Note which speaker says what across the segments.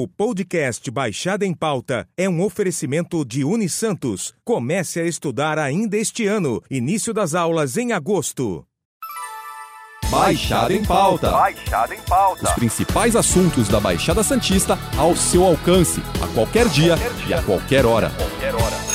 Speaker 1: O podcast Baixada em Pauta é um oferecimento de Unisantos. Comece a estudar ainda este ano. Início das aulas em agosto.
Speaker 2: Baixada em Pauta.
Speaker 3: Baixada em Pauta.
Speaker 2: Os principais assuntos da Baixada Santista ao seu alcance, a qualquer dia,
Speaker 3: qualquer dia.
Speaker 2: e a qualquer hora.
Speaker 3: Qualquer hora.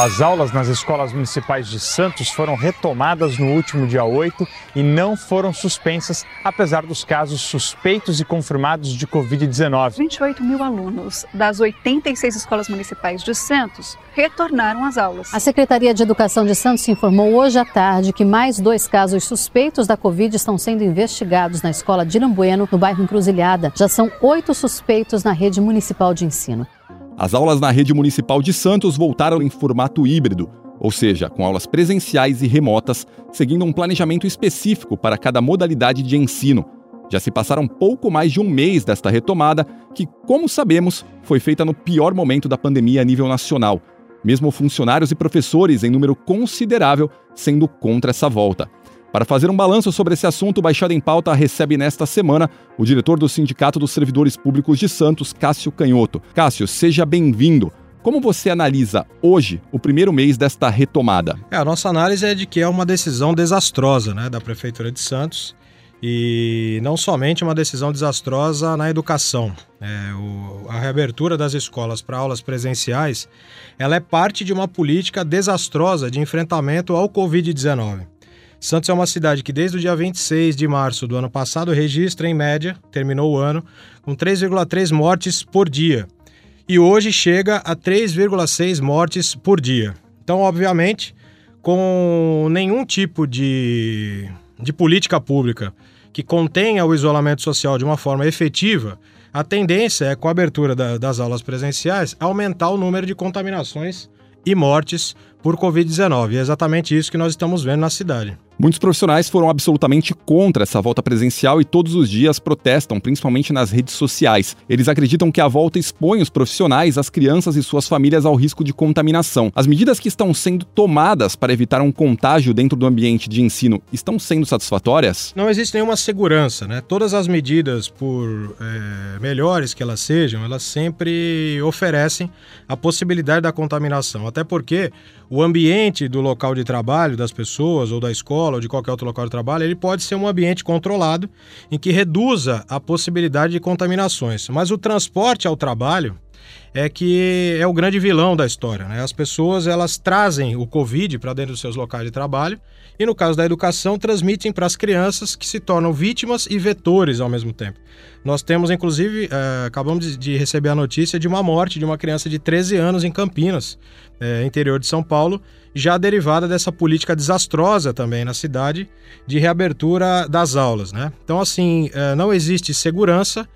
Speaker 4: As aulas nas escolas municipais de Santos foram retomadas no último dia 8 e não foram suspensas, apesar dos casos suspeitos e confirmados de Covid-19.
Speaker 5: 28 mil alunos das 86 escolas municipais de Santos retornaram às aulas.
Speaker 6: A Secretaria de Educação de Santos informou hoje à tarde que mais dois casos suspeitos da Covid estão sendo investigados na escola de Irambueno, no bairro Encruzilhada. Já são oito suspeitos na rede municipal de ensino.
Speaker 2: As aulas na rede municipal de Santos voltaram em formato híbrido, ou seja, com aulas presenciais e remotas, seguindo um planejamento específico para cada modalidade de ensino. Já se passaram pouco mais de um mês desta retomada, que, como sabemos, foi feita no pior momento da pandemia a nível nacional, mesmo funcionários e professores em número considerável sendo contra essa volta. Para fazer um balanço sobre esse assunto, o Baixada em Pauta recebe nesta semana o diretor do Sindicato dos Servidores Públicos de Santos, Cássio Canhoto. Cássio, seja bem-vindo. Como você analisa hoje o primeiro mês desta retomada?
Speaker 7: É, a nossa análise é de que é uma decisão desastrosa né, da Prefeitura de Santos e não somente uma decisão desastrosa na educação. É, o, a reabertura das escolas para aulas presenciais ela é parte de uma política desastrosa de enfrentamento ao Covid-19. Santos é uma cidade que, desde o dia 26 de março do ano passado, registra, em média, terminou o ano, com 3,3 mortes por dia. E hoje chega a 3,6 mortes por dia. Então, obviamente, com nenhum tipo de, de política pública que contenha o isolamento social de uma forma efetiva, a tendência é, com a abertura da, das aulas presenciais, aumentar o número de contaminações e mortes por Covid-19. E é exatamente isso que nós estamos vendo na cidade.
Speaker 2: Muitos profissionais foram absolutamente contra essa volta presencial e todos os dias protestam, principalmente nas redes sociais. Eles acreditam que a volta expõe os profissionais, as crianças e suas famílias ao risco de contaminação. As medidas que estão sendo tomadas para evitar um contágio dentro do ambiente de ensino estão sendo satisfatórias?
Speaker 7: Não existe nenhuma segurança, né? Todas as medidas, por é, melhores que elas sejam, elas sempre oferecem a possibilidade da contaminação. Até porque o ambiente do local de trabalho das pessoas ou da escola ou de qualquer outro local de trabalho, ele pode ser um ambiente controlado em que reduza a possibilidade de contaminações. Mas o transporte ao trabalho é que é o grande vilão da história. Né? As pessoas elas trazem o Covid para dentro dos seus locais de trabalho e, no caso da educação, transmitem para as crianças que se tornam vítimas e vetores ao mesmo tempo. Nós temos, inclusive, eh, acabamos de receber a notícia de uma morte de uma criança de 13 anos em Campinas, eh, interior de São Paulo, já derivada dessa política desastrosa também na cidade de reabertura das aulas. Né? Então, assim, eh, não existe segurança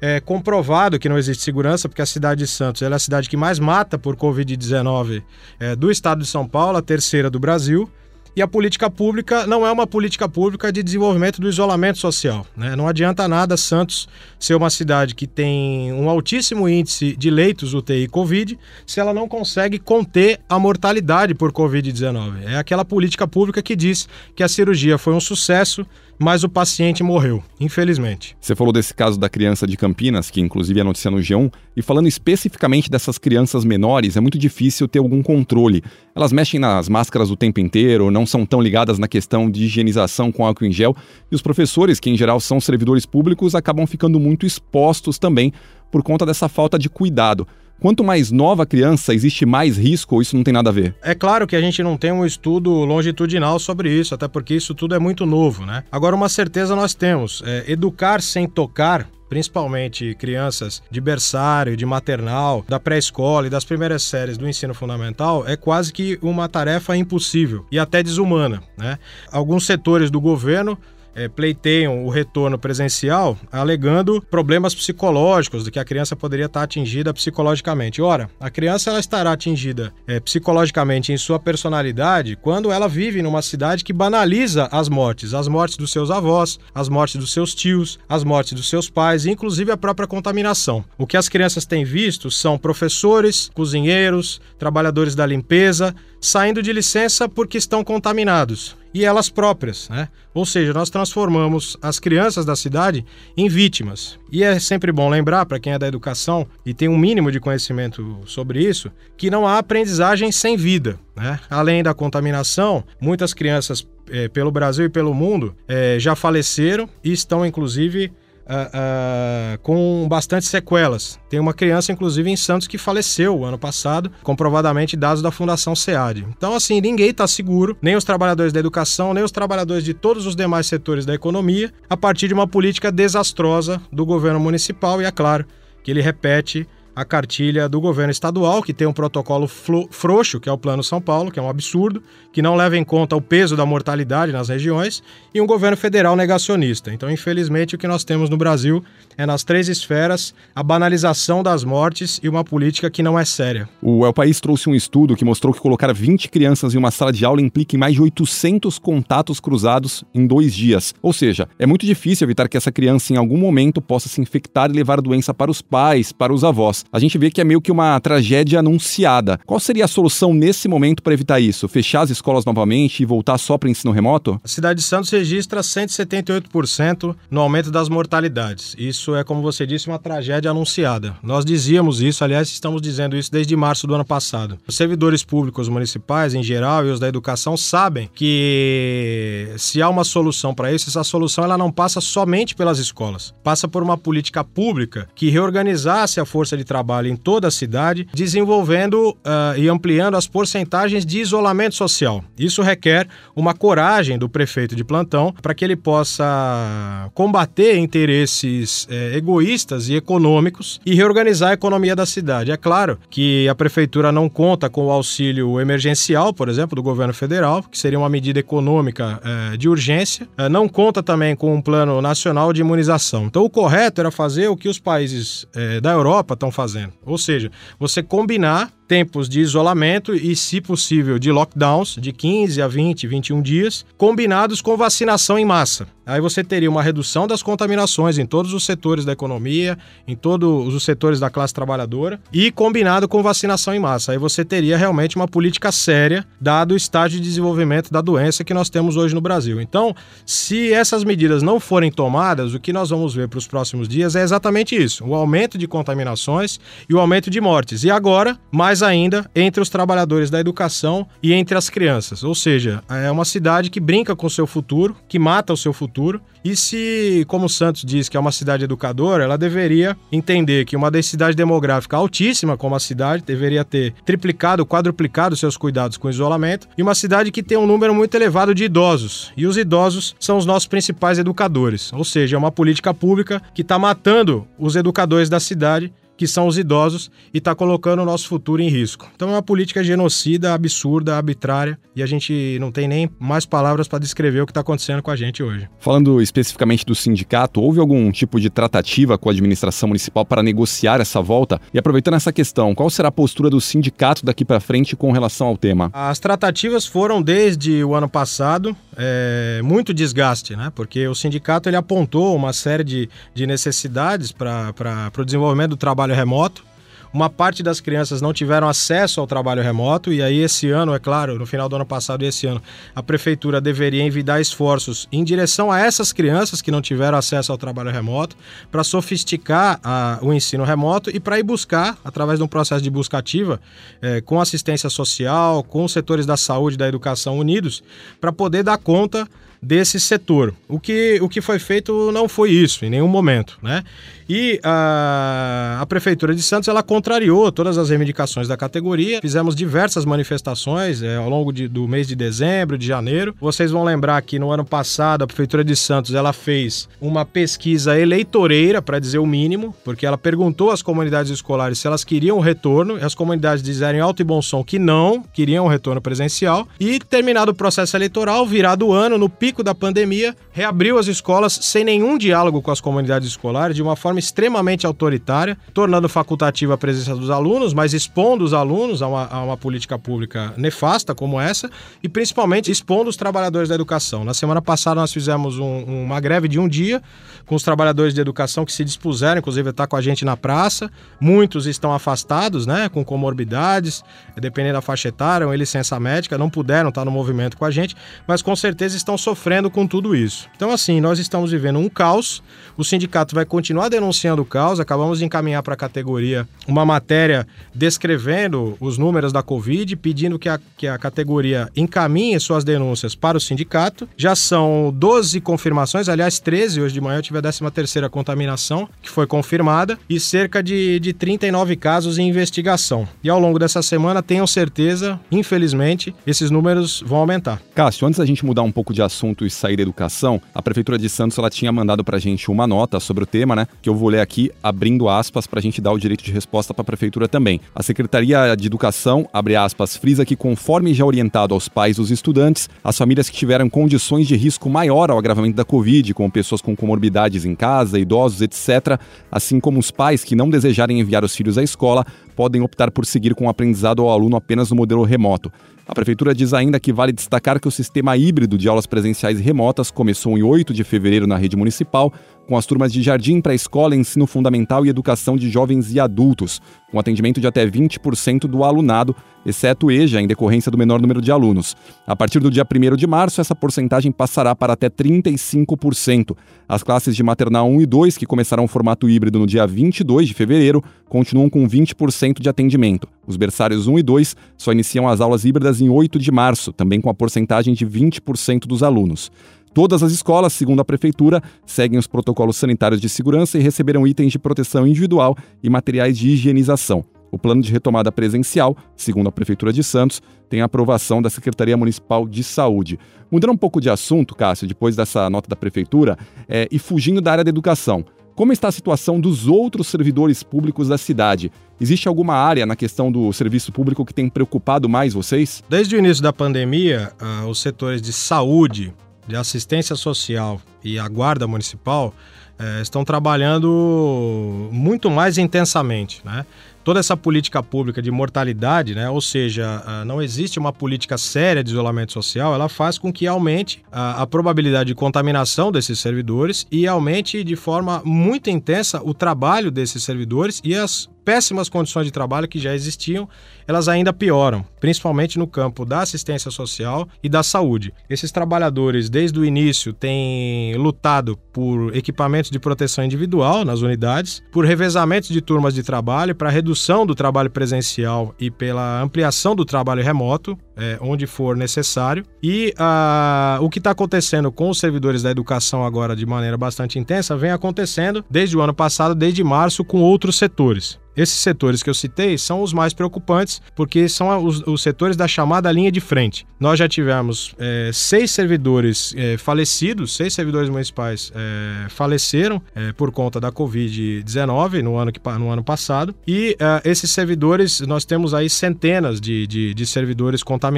Speaker 7: é comprovado que não existe segurança, porque a cidade de Santos é a cidade que mais mata por Covid-19 é, do estado de São Paulo, a terceira do Brasil. E a política pública não é uma política pública de desenvolvimento do isolamento social. Né? Não adianta nada Santos ser uma cidade que tem um altíssimo índice de leitos UTI Covid se ela não consegue conter a mortalidade por Covid-19. É aquela política pública que diz que a cirurgia foi um sucesso, mas o paciente morreu, infelizmente.
Speaker 2: Você falou desse caso da criança de Campinas, que inclusive é notícia no G1, e falando especificamente dessas crianças menores, é muito difícil ter algum controle. Elas mexem nas máscaras o tempo inteiro, não são tão ligadas na questão de higienização com álcool em gel, e os professores, que em geral são servidores públicos, acabam ficando muito expostos também por conta dessa falta de cuidado. Quanto mais nova a criança, existe mais risco ou isso não tem nada a ver?
Speaker 7: É claro que a gente não tem um estudo longitudinal sobre isso, até porque isso tudo é muito novo, né? Agora, uma certeza nós temos: é, educar sem tocar principalmente crianças de berçário, de maternal, da pré-escola e das primeiras séries do ensino fundamental, é quase que uma tarefa impossível e até desumana. Né? Alguns setores do governo é, pleiteiam o retorno presencial alegando problemas psicológicos, de que a criança poderia estar atingida psicologicamente. Ora, a criança ela estará atingida é, psicologicamente em sua personalidade quando ela vive numa cidade que banaliza as mortes, as mortes dos seus avós, as mortes dos seus tios, as mortes dos seus pais, inclusive a própria contaminação. O que as crianças têm visto são professores, cozinheiros, trabalhadores da limpeza saindo de licença porque estão contaminados. E elas próprias, né? Ou seja, nós transformamos as crianças da cidade em vítimas. E é sempre bom lembrar, para quem é da educação e tem um mínimo de conhecimento sobre isso, que não há aprendizagem sem vida. Né? Além da contaminação, muitas crianças é, pelo Brasil e pelo mundo é, já faleceram e estão, inclusive, uh, com bastante sequelas. Tem uma criança, inclusive, em Santos que faleceu ano passado, comprovadamente dados da Fundação SEAD. Então, assim, ninguém está seguro, nem os trabalhadores da educação, nem os trabalhadores de todos os demais setores da economia, a partir de uma política desastrosa do governo municipal e, é claro, que ele repete a cartilha do governo estadual, que tem um protocolo frouxo, que é o Plano São Paulo, que é um absurdo, que não leva em conta o peso da mortalidade nas regiões, e um governo federal negacionista. Então, infelizmente, o que nós temos no Brasil é nas três esferas a banalização das mortes e uma política que não é séria.
Speaker 2: O El País trouxe um estudo que mostrou que colocar 20 crianças em uma sala de aula implica em mais de 800 contatos cruzados em dois dias. Ou seja, é muito difícil evitar que essa criança em algum momento possa se infectar e levar a doença para os pais, para os avós. A gente vê que é meio que uma tragédia anunciada. Qual seria a solução nesse momento para evitar isso? Fechar as escolas novamente e voltar só para ensino remoto?
Speaker 7: A cidade de Santos registra 178% no aumento das mortalidades. Isso é, como você disse, uma tragédia anunciada. Nós dizíamos isso, aliás, estamos dizendo isso desde março do ano passado. Os servidores públicos municipais, em geral, e os da educação sabem que se há uma solução para isso, essa solução ela não passa somente pelas escolas. Passa por uma política pública que reorganizasse a força de trabalho em toda a cidade, desenvolvendo uh, e ampliando as porcentagens de isolamento social. Isso requer uma coragem do prefeito de plantão para que ele possa combater interesses eh, egoístas e econômicos e reorganizar a economia da cidade. É claro que a prefeitura não conta com o auxílio emergencial, por exemplo, do governo federal, que seria uma medida econômica eh, de urgência, eh, não conta também com um plano nacional de imunização. Então, o correto era fazer o que os países da Europa estão fazendo, ou seja, você combinar tempos de isolamento e, se possível, de lockdowns de 15 a 20, 21 dias, combinados com vacinação em massa. Aí você teria uma redução das contaminações em todos os setores da economia, em todos os setores da classe trabalhadora e combinado com vacinação em massa. Aí você teria realmente uma política séria, dado o estágio de desenvolvimento da doença que nós temos hoje no Brasil. Então, se essas medidas não forem tomadas, o que nós vamos ver para os próximos dias é exatamente isso: o aumento de contaminações e o aumento de mortes. E agora, mais mais ainda entre os trabalhadores da educação e entre as crianças. Ou seja, é uma cidade que brinca com o seu futuro, que mata o seu futuro. E se, como Santos diz que é uma cidade educadora, ela deveria entender que uma densidade demográfica altíssima como a cidade deveria ter triplicado, quadruplicado seus cuidados com isolamento, e uma cidade que tem um número muito elevado de idosos. E os idosos são os nossos principais educadores. Ou seja, é uma política pública que está matando os educadores da cidade que são os idosos, e está colocando o nosso futuro em risco. Então é uma política genocida, absurda, arbitrária, e a gente não tem nem mais palavras para descrever o que está acontecendo com a gente hoje.
Speaker 2: Falando especificamente do sindicato, houve algum tipo de tratativa com a administração municipal para negociar essa volta? E aproveitando essa questão, qual será a postura do sindicato daqui para frente com relação ao tema?
Speaker 7: As tratativas foram desde o ano passado, é, muito desgaste, né? Porque o sindicato ele apontou uma série de, de necessidades para o desenvolvimento do trabalho remoto. Uma parte das crianças não tiveram acesso ao trabalho remoto e aí esse ano, é claro, no final do ano passado e esse ano, a prefeitura deveria envidar esforços em direção a essas crianças que não tiveram acesso ao trabalho remoto para sofisticar a, o ensino remoto e para ir buscar, através de um processo de busca ativa, é, com assistência social, com os setores da saúde e da educação unidos, para poder dar conta desse setor. O que, o que foi feito não foi isso, em nenhum momento, né? E a, a Prefeitura de Santos, ela contrariou todas as reivindicações da categoria. Fizemos diversas manifestações é, ao longo de, do mês de dezembro, de janeiro. Vocês vão lembrar que no ano passado, a Prefeitura de Santos, ela fez uma pesquisa eleitoreira, para dizer o mínimo, porque ela perguntou às comunidades escolares se elas queriam o retorno, e as comunidades disseram alto e bom som que não, queriam o retorno presencial. E terminado o processo eleitoral, virado o ano, no pico pico da pandemia, reabriu as escolas sem nenhum diálogo com as comunidades escolares, de uma forma extremamente autoritária, tornando facultativa a presença dos alunos, mas expondo os alunos a uma, a uma política pública nefasta como essa, e principalmente expondo os trabalhadores da educação. Na semana passada nós fizemos um, uma greve de um dia com os trabalhadores de educação que se dispuseram, inclusive, a estar com a gente na praça. Muitos estão afastados, né, com comorbidades, dependendo da faixa etária, ou licença médica, não puderam estar no movimento com a gente, mas com certeza estão sofrendo com tudo isso. Então, assim, nós estamos vivendo um caos, o sindicato vai continuar denunciando o caos, acabamos de encaminhar para a categoria uma matéria descrevendo os números da Covid, pedindo que a, que a categoria encaminhe suas denúncias para o sindicato. Já são 12 confirmações, aliás, 13, hoje de manhã eu tive a 13 terceira contaminação, que foi confirmada, e cerca de, de 39 casos em investigação. E ao longo dessa semana, tenham certeza, infelizmente, esses números vão aumentar.
Speaker 2: Cássio, antes da gente mudar um pouco de assunto e sair da educação, a Prefeitura de Santos ela tinha mandado para a gente uma nota sobre o tema, né? Que eu vou ler aqui, abrindo aspas, para a gente dar o direito de resposta para a Prefeitura também. A Secretaria de Educação, abre aspas, frisa que conforme já orientado aos pais dos estudantes, as famílias que tiveram condições de risco maior ao agravamento da Covid, como pessoas com comorbidades em casa, idosos, etc., assim como os pais que não desejarem enviar os filhos à escola, podem optar por seguir com o aprendizado ao aluno apenas no modelo remoto. A Prefeitura diz ainda que vale destacar que o sistema híbrido de aulas presenciais e remotas começou em 8 de fevereiro na rede municipal, com as turmas de jardim para escola, ensino fundamental e educação de jovens e adultos, com atendimento de até 20% do alunado, exceto EJA, em decorrência do menor número de alunos. A partir do dia 1 de março, essa porcentagem passará para até 35%. As classes de maternal 1 e 2, que começarão o formato híbrido no dia 22 de fevereiro, continuam com 20% de atendimento. Os berçários 1 e 2 só iniciam as aulas híbridas em 8 de março, também com a porcentagem de 20% dos alunos. Todas as escolas, segundo a Prefeitura, seguem os protocolos sanitários de segurança e receberam itens de proteção individual e materiais de higienização. O plano de retomada presencial, segundo a Prefeitura de Santos, tem a aprovação da Secretaria Municipal de Saúde. Mudando um pouco de assunto, Cássio, depois dessa nota da Prefeitura, é, e fugindo da área da educação, como está a situação dos outros servidores públicos da cidade? Existe alguma área na questão do serviço público que tem preocupado mais vocês?
Speaker 7: Desde o início da pandemia, uh, os setores de saúde, de assistência social e a guarda municipal uh, estão trabalhando muito mais intensamente, né? toda essa política pública de mortalidade, né, ou seja, ah, não existe uma política séria de isolamento social, ela faz com que aumente a, a, probabilidade de contaminação desses servidores e aumente de forma muito intensa o trabalho desses servidores e as péssimas condições de trabalho que já existiam, elas ainda pioram, principalmente no campo da assistência social e da saúde. Esses trabalhadores, desde o início, têm lutado por equipamentos de proteção individual nas unidades, por revezamentos de turmas de trabalho, para redução do trabalho presencial e pela ampliação do trabalho remoto, é, onde for necessário. E ah, o que está acontecendo com os servidores da educação agora de maneira bastante intensa vem acontecendo desde o ano passado, desde março, com outros setores. Esses setores que eu citei são os mais preocupantes, porque são os, os setores da chamada linha de frente. Nós já tivemos é, seis servidores é, falecidos, seis servidores municipais é, faleceram é, por conta da Covid-19 no ano, que, no ano passado. E é, esses servidores, nós temos aí centenas de, de, de servidores contaminados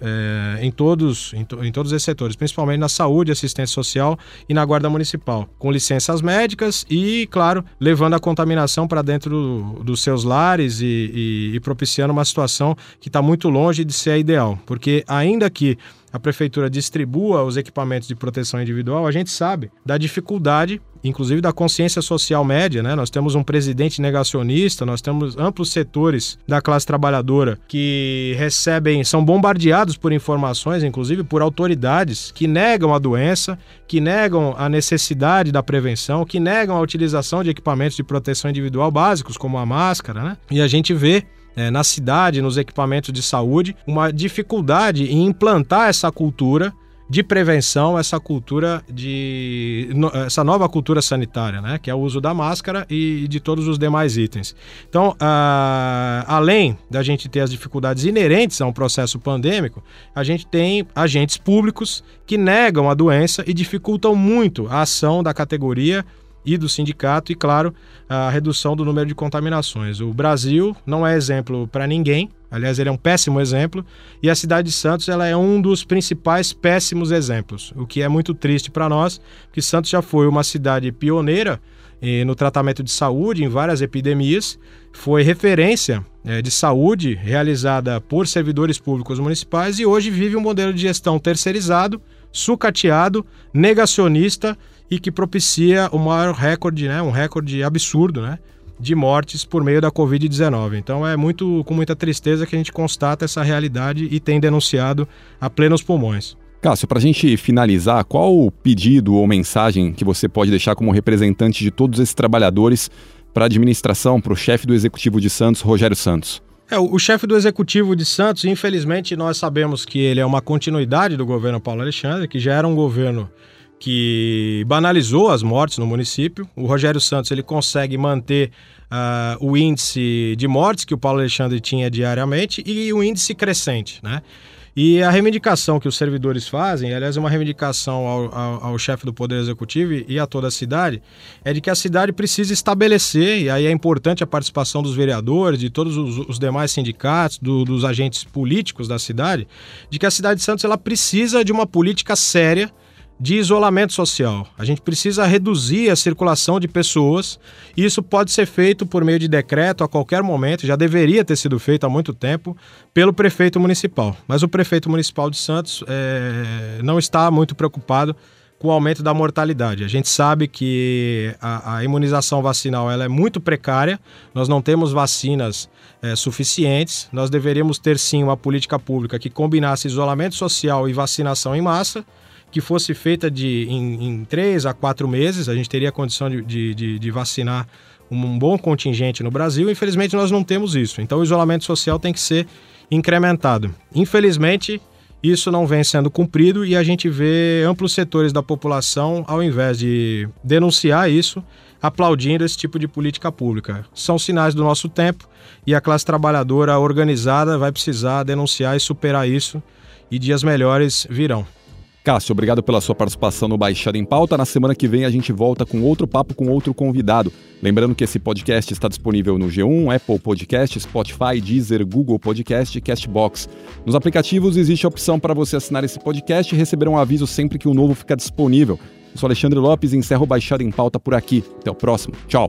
Speaker 7: é, em, todos, em, to, em todos esses setores, principalmente na saúde, assistência social e na guarda municipal, com licenças médicas e, claro, levando a contaminação para dentro dos seus lares e, e, e propiciando uma situação que está muito longe de ser a ideal. Porque ainda que a prefeitura distribua os equipamentos de proteção individual, a gente sabe da dificuldade, inclusive da consciência social média, né? Nós temos um presidente negacionista, nós temos amplos setores da classe trabalhadora que recebem, são bombardeados por informações, inclusive por autoridades que negam a doença, que negam a necessidade da prevenção, que negam a utilização de equipamentos de proteção individual básicos, como a máscara, né? E a gente vê é, na cidade, nos equipamentos de saúde, uma dificuldade em implantar essa cultura de prevenção, essa cultura de essa nova cultura sanitária, né, que é o uso da máscara e de todos os demais itens. Então, uh, além da gente ter as dificuldades inerentes a um processo pandêmico, a gente tem agentes públicos que negam a doença e dificultam muito a ação da categoria e do sindicato e, claro, a redução do número de contaminações. O Brasil não é exemplo para ninguém, aliás, ele é um péssimo exemplo, e a cidade de Santos ela é um dos principais péssimos exemplos, o que é muito triste para nós, porque Santos já foi uma cidade pioneira no tratamento de saúde em várias epidemias, foi referência eh, de saúde realizada por servidores públicos municipais e hoje vive um modelo de gestão terceirizado, sucateado, negacionista e que propicia o maior recorde, né, um recorde absurdo, né, de mortes por meio da Covid-19. Então é muito com muita tristeza que a gente constata essa realidade e tem denunciado a plenos pulmões.
Speaker 2: Cássio, para a gente finalizar, qual o pedido ou mensagem que você pode deixar como representante de todos esses trabalhadores para a administração, para o chefe do Executivo de Santos, Rogério Santos?
Speaker 7: É, o, o chefe do Executivo de Santos, infelizmente, nós sabemos que ele é uma continuidade do governo Paulo Alexandre, que já era um governo que banalizou as mortes no município. O Rogério Santos ele consegue manter uh, o índice de mortes que o Paulo Alexandre tinha diariamente e o índice crescente, né? E a reivindicação que os servidores fazem, aliás, é uma reivindicação ao, ao, ao chefe do Poder Executivo e a toda a cidade, é de que a cidade precisa estabelecer, e aí é importante a participação dos vereadores, de todos os, os demais sindicatos, do, dos agentes políticos da cidade, de que a cidade de Santos ela precisa de uma política séria de isolamento social. A gente precisa reduzir a circulação de pessoas e isso pode ser feito por meio de decreto a qualquer momento, já deveria ter sido feito há muito tempo, pelo prefeito municipal. Mas o prefeito municipal de Santos é, não está muito preocupado com o aumento da mortalidade. A gente sabe que a, a imunização vacinal ela é muito precária, nós não temos vacinas é, suficientes, nós deveríamos ter sim uma política pública que combinasse isolamento social e vacinação em massa que fosse feita de, em, em três a quatro meses, a gente teria condição de, de, de vacinar um bom contingente no Brasil. Infelizmente, nós não temos isso. Então, o isolamento social tem que ser incrementado. Infelizmente, isso não vem sendo cumprido e a gente vê amplos setores da população, ao invés de denunciar isso, aplaudindo esse tipo de política pública. São sinais do nosso tempo e a classe trabalhadora organizada vai precisar denunciar e superar isso, e dias melhores virão.
Speaker 2: Cássio, obrigado pela sua participação no Baixada em Pauta. Na semana que vem a gente volta com outro papo com outro convidado. Lembrando que esse podcast está disponível no G1, Apple Podcast, Spotify, Deezer, Google Podcast e Castbox. Nos aplicativos existe a opção para você assinar esse podcast e receber um aviso sempre que o novo ficar disponível. Eu sou Alexandre Lopes e encerro o Baixada em Pauta por aqui. Até o próximo. Tchau.